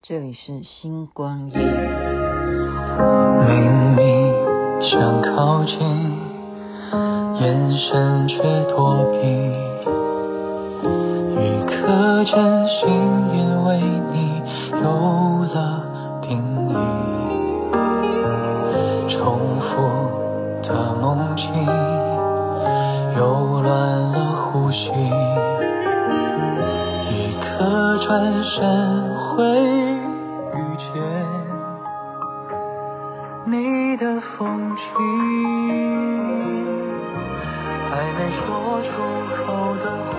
这里是星光夜。明明想靠近，眼神却躲避，一颗真心因为你有了定义。重复的梦境，又乱了呼吸，一颗转身会。说出口的话，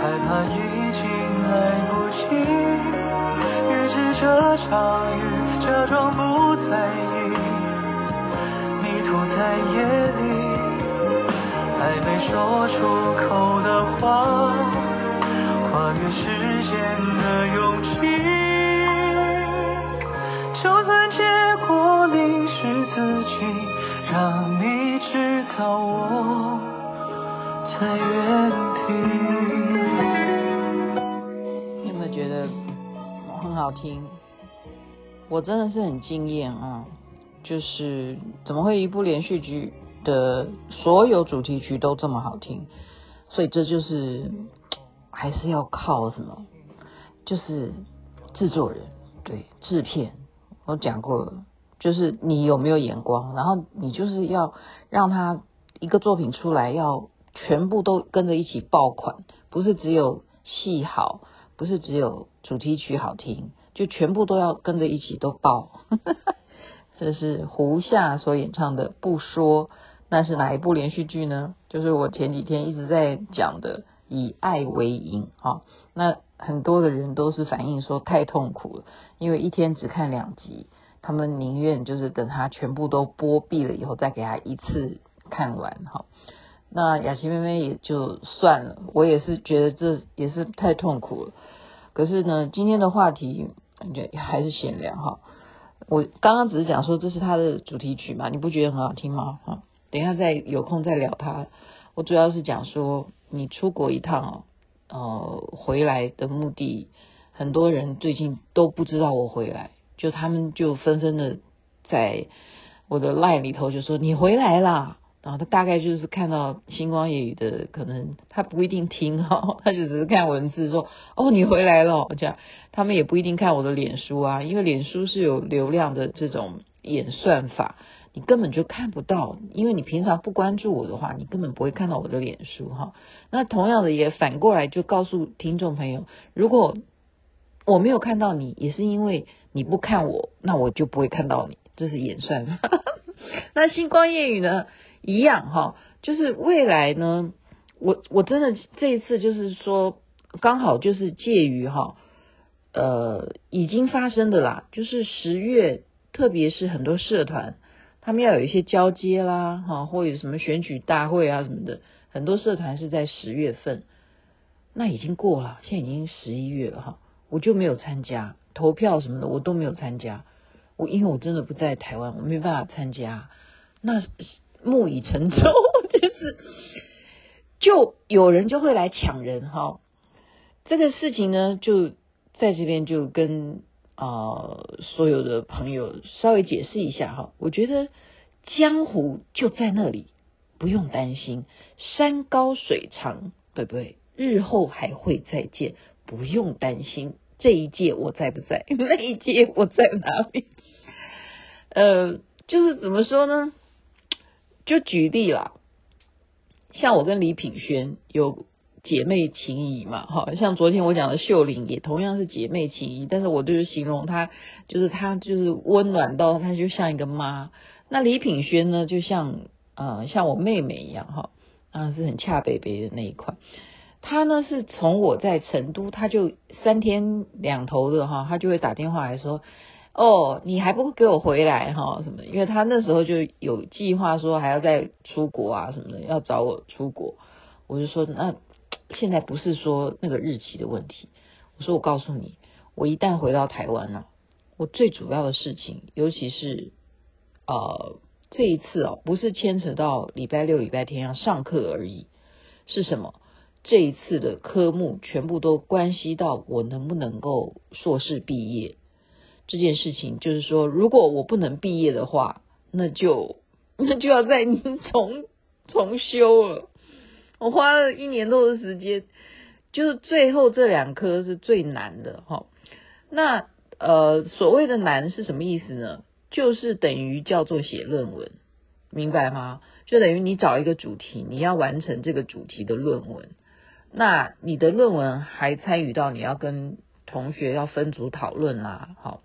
害怕已经来不及。于是这场雨假装不在意，迷途在夜里，还没说出口的话，跨越时间的勇气。就算结果淋湿自己，让你知道我在原地。你有没有觉得很好听？我真的是很惊艳啊！就是怎么会一部连续剧的所有主题曲都这么好听？所以这就是还是要靠什么？就是制作人，对，制片。我讲过了，就是你有没有眼光，然后你就是要让他一个作品出来，要全部都跟着一起爆款，不是只有戏好，不是只有主题曲好听，就全部都要跟着一起都爆。这是胡夏所演唱的《不说》，那是哪一部连续剧呢？就是我前几天一直在讲的《以爱为营》啊，那。很多的人都是反映说太痛苦了，因为一天只看两集，他们宁愿就是等他全部都播毕了以后再给他一次看完哈。那雅琪妹妹也就算了，我也是觉得这也是太痛苦了。可是呢，今天的话题就还是闲聊哈。我刚刚只是讲说这是他的主题曲嘛，你不觉得很好听吗？哈，等一下再有空再聊他。我主要是讲说你出国一趟哦。呃，回来的目的，很多人最近都不知道我回来，就他们就纷纷的在我的 line 里头就说你回来啦，然后他大概就是看到星光夜语的，可能他不一定听哈，他就只是看文字说哦你回来了这样，他们也不一定看我的脸书啊，因为脸书是有流量的这种演算法。你根本就看不到，因为你平常不关注我的话，你根本不会看到我的脸书哈。那同样的也反过来就告诉听众朋友，如果我没有看到你，也是因为你不看我，那我就不会看到你，这是演算法。那星光夜语呢，一样哈，就是未来呢，我我真的这一次就是说，刚好就是介于哈，呃，已经发生的啦，就是十月，特别是很多社团。他们要有一些交接啦，哈，或有什么选举大会啊什么的，很多社团是在十月份，那已经过了，现在已经十一月了哈，我就没有参加投票什么的，我都没有参加，我因为我真的不在台湾，我没办法参加，那木已成舟，就是就有人就会来抢人哈，这个事情呢，就在这边就跟。啊、所有的朋友稍微解释一下哈，我觉得江湖就在那里，不用担心，山高水长，对不对？日后还会再见，不用担心这一届我在不在，那一届我在哪里？呃，就是怎么说呢？就举例啦，像我跟李品轩有。姐妹情谊嘛，哈，像昨天我讲的秀玲也同样是姐妹情谊，但是我就是形容她，就是她就是温暖到她就像一个妈。那李品轩呢，就像呃像我妹妹一样，哈，啊是很恰北北的那一款。她呢是从我在成都，她就三天两头的哈，她就会打电话来说，哦，你还不给我回来哈什么？因为他那时候就有计划说还要再出国啊什么的，要找我出国，我就说那。现在不是说那个日期的问题，我说我告诉你，我一旦回到台湾了，我最主要的事情，尤其是呃这一次哦，不是牵扯到礼拜六、礼拜天要上课而已，是什么？这一次的科目全部都关系到我能不能够硕士毕业这件事情。就是说，如果我不能毕业的话，那就那就要再 重重修了。我花了一年多的时间，就是最后这两科是最难的哈。那呃，所谓的难是什么意思呢？就是等于叫做写论文，明白吗？就等于你找一个主题，你要完成这个主题的论文。那你的论文还参与到你要跟同学要分组讨论啦，好，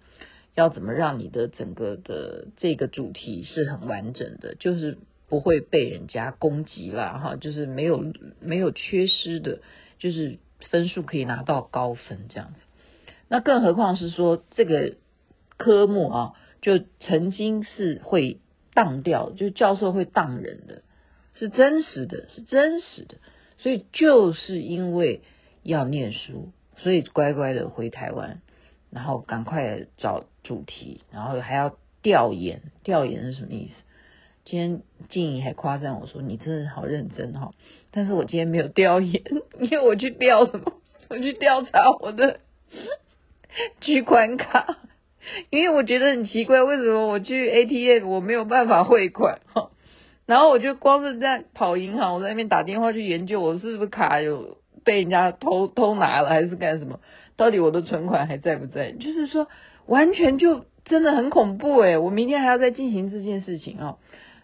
要怎么让你的整个的这个主题是很完整的，就是不会被人家攻击啦，哈，就是没有没有缺失的，就是分数可以拿到高分这样子。那更何况是说这个科目啊，就曾经是会当掉，就教授会当人的，是真实的，是真实的。所以就是因为要念书，所以乖乖的回台湾，然后赶快找主题，然后还要调研。调研是什么意思？今天静怡还夸赞我说：“你真的好认真哈！”但是我今天没有调研，因为我去调什么？我去调查我的取款卡，因为我觉得很奇怪，为什么我去 ATM 我没有办法汇款哈？然后我就光是在跑银行，我在那边打电话去研究，我是不是卡有被人家偷偷拿了，还是干什么？到底我的存款还在不在？就是说，完全就真的很恐怖诶，我明天还要再进行这件事情啊。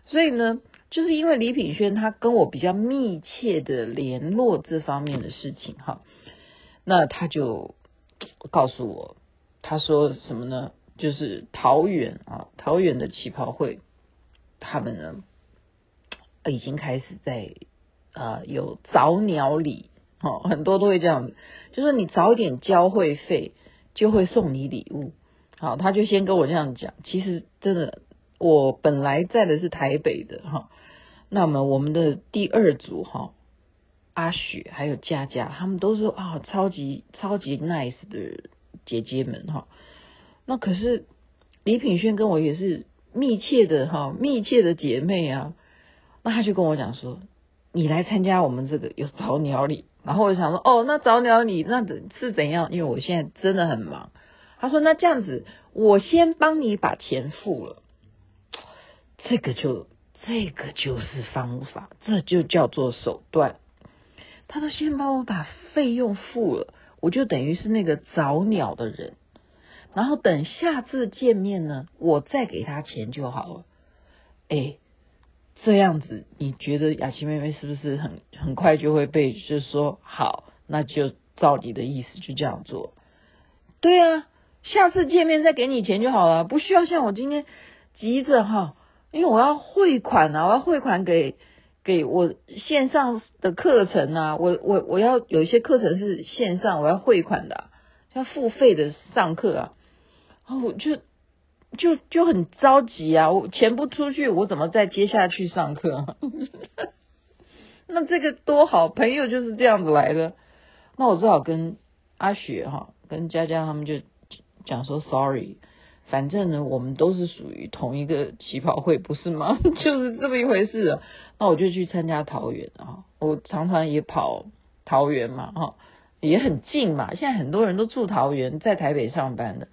所以呢，就是因为李品轩他跟我比较密切的联络这方面的事情哈，那他就告诉我，他说什么呢？就是桃园啊，桃园的旗袍会，他们呢。已经开始在呃有早鸟礼，哦，很多都会这样子，就是你早点交会费就会送你礼物，好，他就先跟我这样讲。其实真的，我本来在的是台北的哈，那么我们的第二组哈，阿雪还有佳佳，他们都是啊超级超级 nice 的姐姐们哈。那可是李品轩跟我也是密切的哈，密切的姐妹啊。那他就跟我讲说，你来参加我们这个有早鸟礼，然后我就想说，哦，那早鸟你那是怎样？因为我现在真的很忙。他说，那这样子，我先帮你把钱付了，这个就这个就是方法，这就叫做手段。他说，先帮我把费用付了，我就等于是那个早鸟的人，然后等下次见面呢，我再给他钱就好了。哎。这样子，你觉得雅琪妹妹是不是很很快就会被就是说好，那就照你的意思就这样做？对啊，下次见面再给你钱就好了，不需要像我今天急着哈，因为我要汇款啊，我要汇款给给我线上的课程啊，我我我要有一些课程是线上，我要汇款的，要付费的上课啊，然后我就。就就很着急啊！我钱不出去，我怎么再接下去上课？那这个多好，朋友就是这样子来的。那我只好跟阿雪哈，跟佳佳他们就讲说，sorry，反正呢，我们都是属于同一个旗袍会，不是吗？就是这么一回事。那我就去参加桃园啊，我常常也跑桃园嘛，哈，也很近嘛。现在很多人都住桃园，在台北上班的。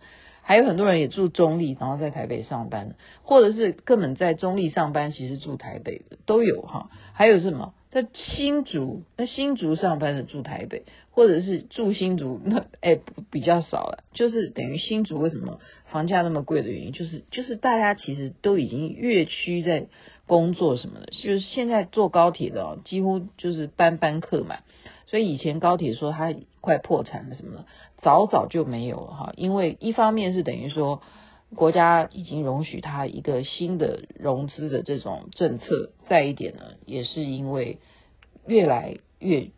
还有很多人也住中立，然后在台北上班，或者是根本在中立上班，其实住台北的都有哈。还有什么在新竹，那新竹上班的住台北，或者是住新竹，那 哎比较少了。就是等于新竹为什么房价那么贵的原因，就是就是大家其实都已经越区在工作什么的，就是现在坐高铁的几乎就是班班客嘛，所以以前高铁说它快破产了什么的。早早就没有了哈，因为一方面是等于说国家已经容许他一个新的融资的这种政策，再一点呢，也是因为越来越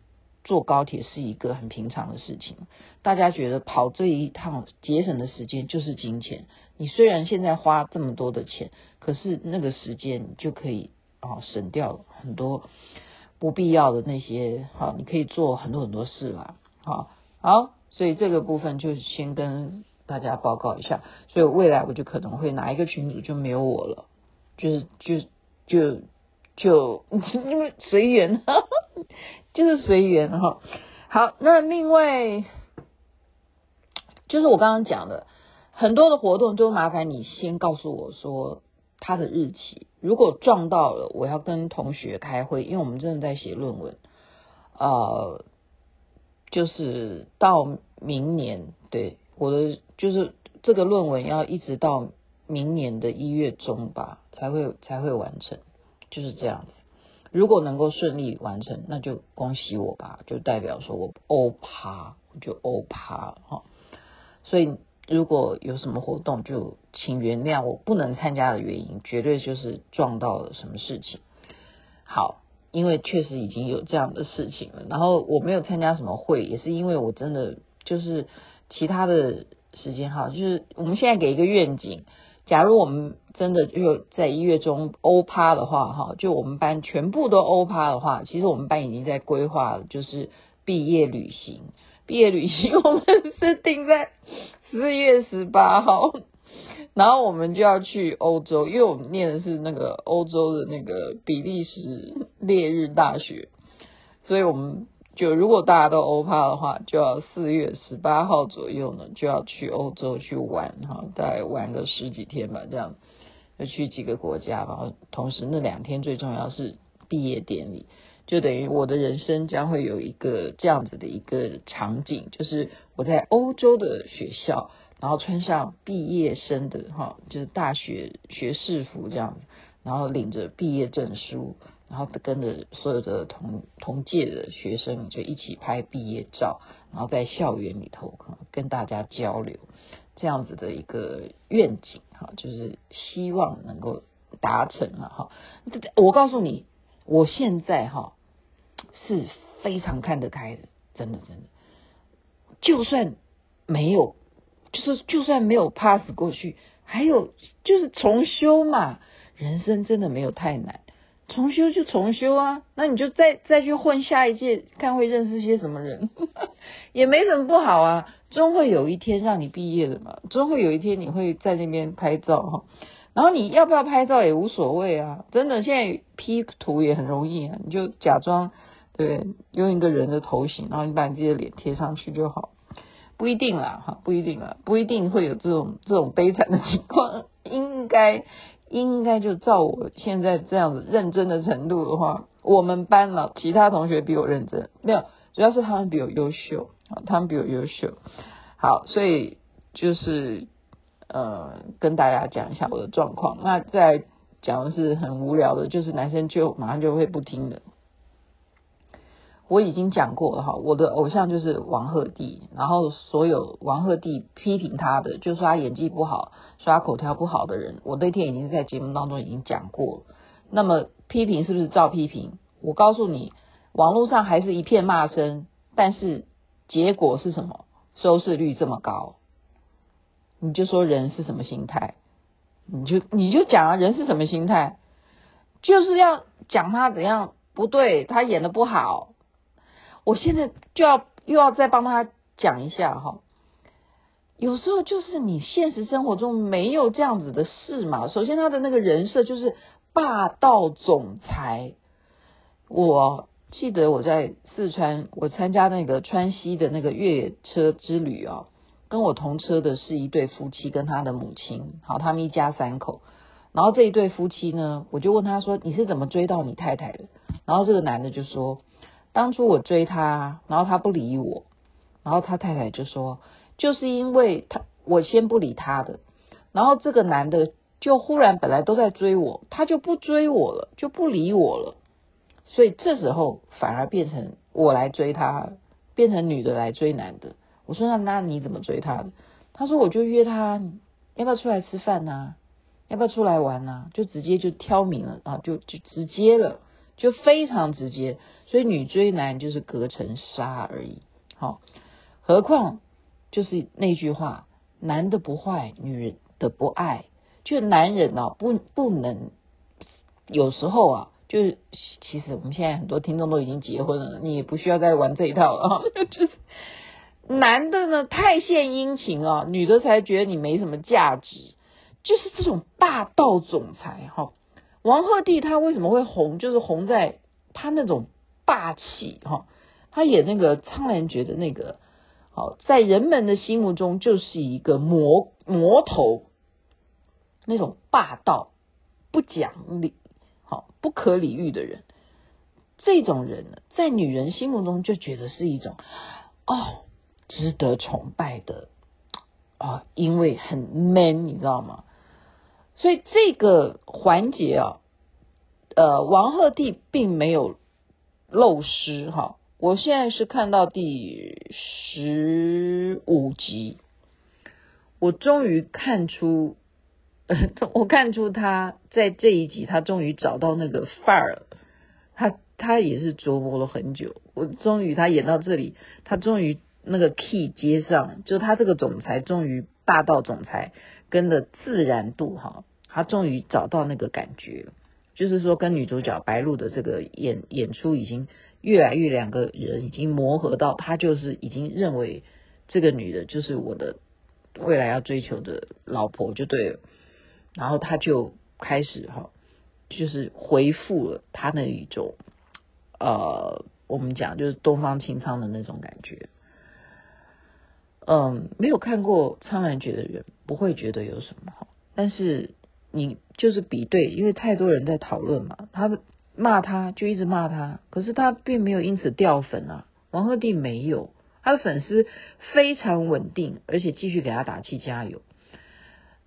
坐高铁是一个很平常的事情，大家觉得跑这一趟节省的时间就是金钱。你虽然现在花这么多的钱，可是那个时间你就可以啊省掉很多不必要的那些好，你可以做很多很多事啦，好，好。所以这个部分就先跟大家报告一下，所以未来我就可能会哪一个群组就没有我了，就是就就就 因为随缘，就是随缘哈。好，那另外就是我刚刚讲的很多的活动，都麻烦你先告诉我说他的日期。如果撞到了，我要跟同学开会，因为我们真的在写论文，呃，就是到明年，对，我的就是这个论文要一直到明年的一月中吧，才会才会完成，就是这样子。如果能够顺利完成，那就恭喜我吧，就代表说我欧趴，我就欧趴哈。所以如果有什么活动，就请原谅我不能参加的原因，绝对就是撞到了什么事情。好，因为确实已经有这样的事情了。然后我没有参加什么会，也是因为我真的就是其他的时间哈，就是我们现在给一个愿景。假如我们真的就在一月中欧趴的话，哈，就我们班全部都欧趴的话，其实我们班已经在规划了，就是毕业旅行。毕业旅行 我们是定在四月十八号，然后我们就要去欧洲，因为我们念的是那个欧洲的那个比利时列日大学，所以我们。就如果大家都欧趴的话，就要四月十八号左右呢，就要去欧洲去玩哈，大概玩个十几天吧，这样就去几个国家，然后同时那两天最重要是毕业典礼，就等于我的人生将会有一个这样子的一个场景，就是我在欧洲的学校，然后穿上毕业生的哈，就是大学学士服这样，然后领着毕业证书。然后跟着所有的同同届的学生就一起拍毕业照，然后在校园里头跟大家交流，这样子的一个愿景哈，就是希望能够达成了哈。我告诉你，我现在哈是非常看得开的，真的真的，就算没有，就是就算没有 pass 过去，还有就是重修嘛，人生真的没有太难。重修就重修啊，那你就再再去混下一届，看会认识些什么人，也没什么不好啊。终会有一天让你毕业的嘛，终会有一天你会在那边拍照哈。然后你要不要拍照也无所谓啊，真的现在 P 图也很容易啊，你就假装对用一个人的头型，然后你把你自己的脸贴上去就好。不一定啦哈，不一定啦，不一定会有这种这种悲惨的情况，应该。应该就照我现在这样子认真的程度的话，我们班了其他同学比我认真，没有，主要是他们比我优秀啊，他们比我优秀。好，所以就是呃，跟大家讲一下我的状况。那再讲的是很无聊的，就是男生就马上就会不听的。我已经讲过了哈，我的偶像就是王鹤棣，然后所有王鹤棣批评他的，就说他演技不好，说他口条不好的人，我那天已经在节目当中已经讲过。那么批评是不是照批评？我告诉你，网络上还是一片骂声，但是结果是什么？收视率这么高，你就说人是什么心态？你就你就讲啊，人是什么心态？就是要讲他怎样不对，他演的不好。我现在就要又要再帮他讲一下哈，有时候就是你现实生活中没有这样子的事嘛。首先他的那个人设就是霸道总裁。我记得我在四川，我参加那个川西的那个越野车之旅啊，跟我同车的是一对夫妻跟他的母亲，好，他们一家三口。然后这一对夫妻呢，我就问他说：“你是怎么追到你太太的？”然后这个男的就说。当初我追他，然后他不理我，然后他太太就说，就是因为他我先不理他的，然后这个男的就忽然本来都在追我，他就不追我了，就不理我了，所以这时候反而变成我来追他，变成女的来追男的。我说那那你怎么追他的？他说我就约他，要不要出来吃饭呐？要不要出来玩呐？就直接就挑明了啊，就就直接了。就非常直接，所以女追男就是隔层纱而已。好，何况就是那句话，男的不坏，女人的不爱。就男人啊，不不能有时候啊，就是其实我们现在很多听众都已经结婚了，你也不需要再玩这一套了。就是男的呢太献殷勤啊，女的才觉得你没什么价值。就是这种霸道总裁哈。王鹤棣他为什么会红？就是红在他那种霸气哈，他演那个苍兰诀的那个，好，在人们的心目中就是一个魔魔头，那种霸道、不讲理、好不可理喻的人。这种人呢，在女人心目中就觉得是一种哦，值得崇拜的啊、因为很 man，你知道吗？所以这个环节啊，呃，王鹤棣并没有漏失哈。我现在是看到第十五集，我终于看出，我看出他在这一集，他终于找到那个范儿，他。他也是琢磨了很久，我终于他演到这里，他终于那个 key 接上，就他这个总裁终于霸道总裁跟的自然度哈，他终于找到那个感觉了，就是说跟女主角白露的这个演演出已经越来越两个人已经磨合到，他就是已经认为这个女的就是我的未来要追求的老婆就对了，然后他就开始哈，就是回复了他那一种。呃，我们讲就是东方青苍的那种感觉，嗯，没有看过《苍兰诀》的人不会觉得有什么好，但是你就是比对，因为太多人在讨论嘛，他骂他就一直骂他，可是他并没有因此掉粉啊，王鹤棣没有，他的粉丝非常稳定，而且继续给他打气加油，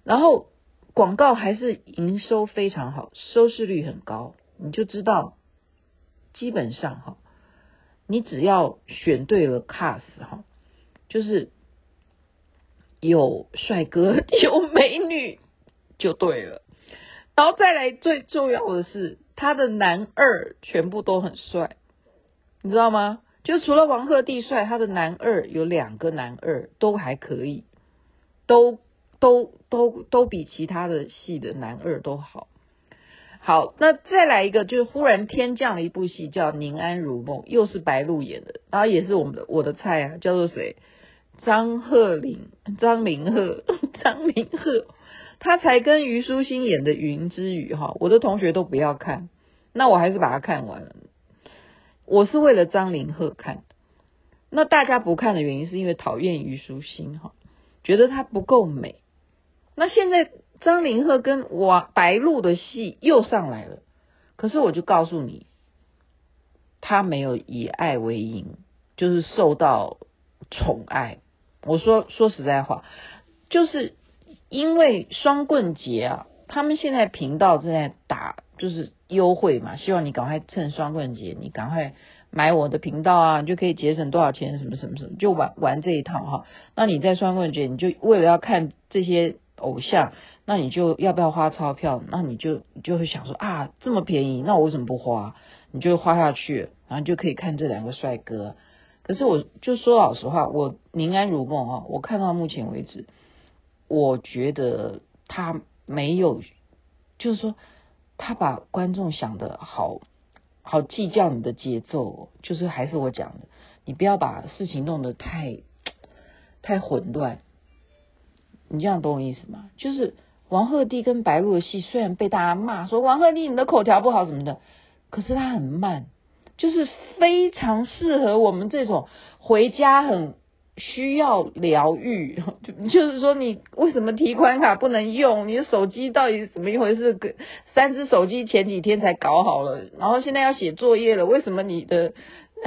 然后广告还是营收非常好，收视率很高，你就知道。基本上哈，你只要选对了 cast 哈，就是有帅哥 有美女就对了。然后再来最重要的是，他的男二全部都很帅，你知道吗？就除了王鹤棣帅，他的男二有两个男二都还可以，都都都都比其他的戏的男二都好。好，那再来一个，就是忽然天降了一部戏，叫《宁安如梦》，又是白鹿演的，然后也是我们的我的菜啊，叫做谁？张鹤林、张凌赫、张凌赫，他才跟虞书欣演的《云之羽》哈，我的同学都不要看，那我还是把它看完了。我是为了张凌赫看，那大家不看的原因是因为讨厌虞书欣哈，觉得她不够美。那现在。张凌赫跟王白鹿的戏又上来了，可是我就告诉你，他没有以爱为营，就是受到宠爱。我说说实在话，就是因为双棍节啊，他们现在频道正在打就是优惠嘛，希望你赶快趁双棍节，你赶快买我的频道啊，你就可以节省多少钱，什么什么什么，就玩玩这一套哈。那你在双棍节，你就为了要看这些偶像。那你就要不要花钞票？那你就就会想说啊，这么便宜，那我为什么不花？你就花下去，然后就可以看这两个帅哥。可是我就说老实话，我宁安如梦啊，我看到目前为止，我觉得他没有，就是说他把观众想得好好计较你的节奏，就是还是我讲的，你不要把事情弄得太太混乱。你这样懂我意思吗？就是。王鹤棣跟白鹿的戏虽然被大家骂说王鹤棣你的口条不好什么的，可是他很慢，就是非常适合我们这种回家很需要疗愈。就是说你为什么提款卡不能用？你的手机到底怎么一回事？三只手机前几天才搞好了，然后现在要写作业了，为什么你的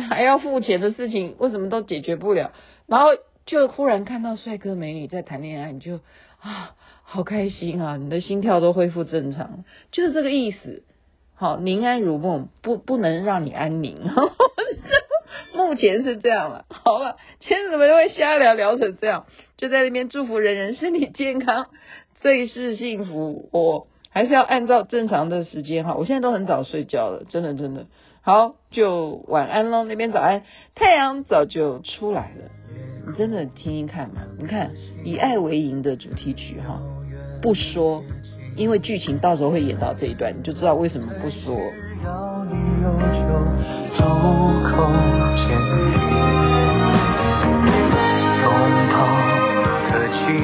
还要付钱的事情为什么都解决不了？然后就忽然看到帅哥美女在谈恋爱，你就啊。好开心啊！你的心跳都恢复正常，就是这个意思。好，宁安如梦，不不能让你安宁。目前是这样了。好了，今天怎么会瞎聊聊成这样？就在那边祝福人人身体健康，最是幸福。我还是要按照正常的时间哈。我现在都很早睡觉了，真的真的。好，就晚安喽。那边早安，太阳早就出来了。你真的听听看嘛？你看以爱为营的主题曲哈。不说，因为剧情到时候会演到这一段，你就知道为什么不说。你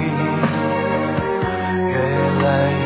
越来越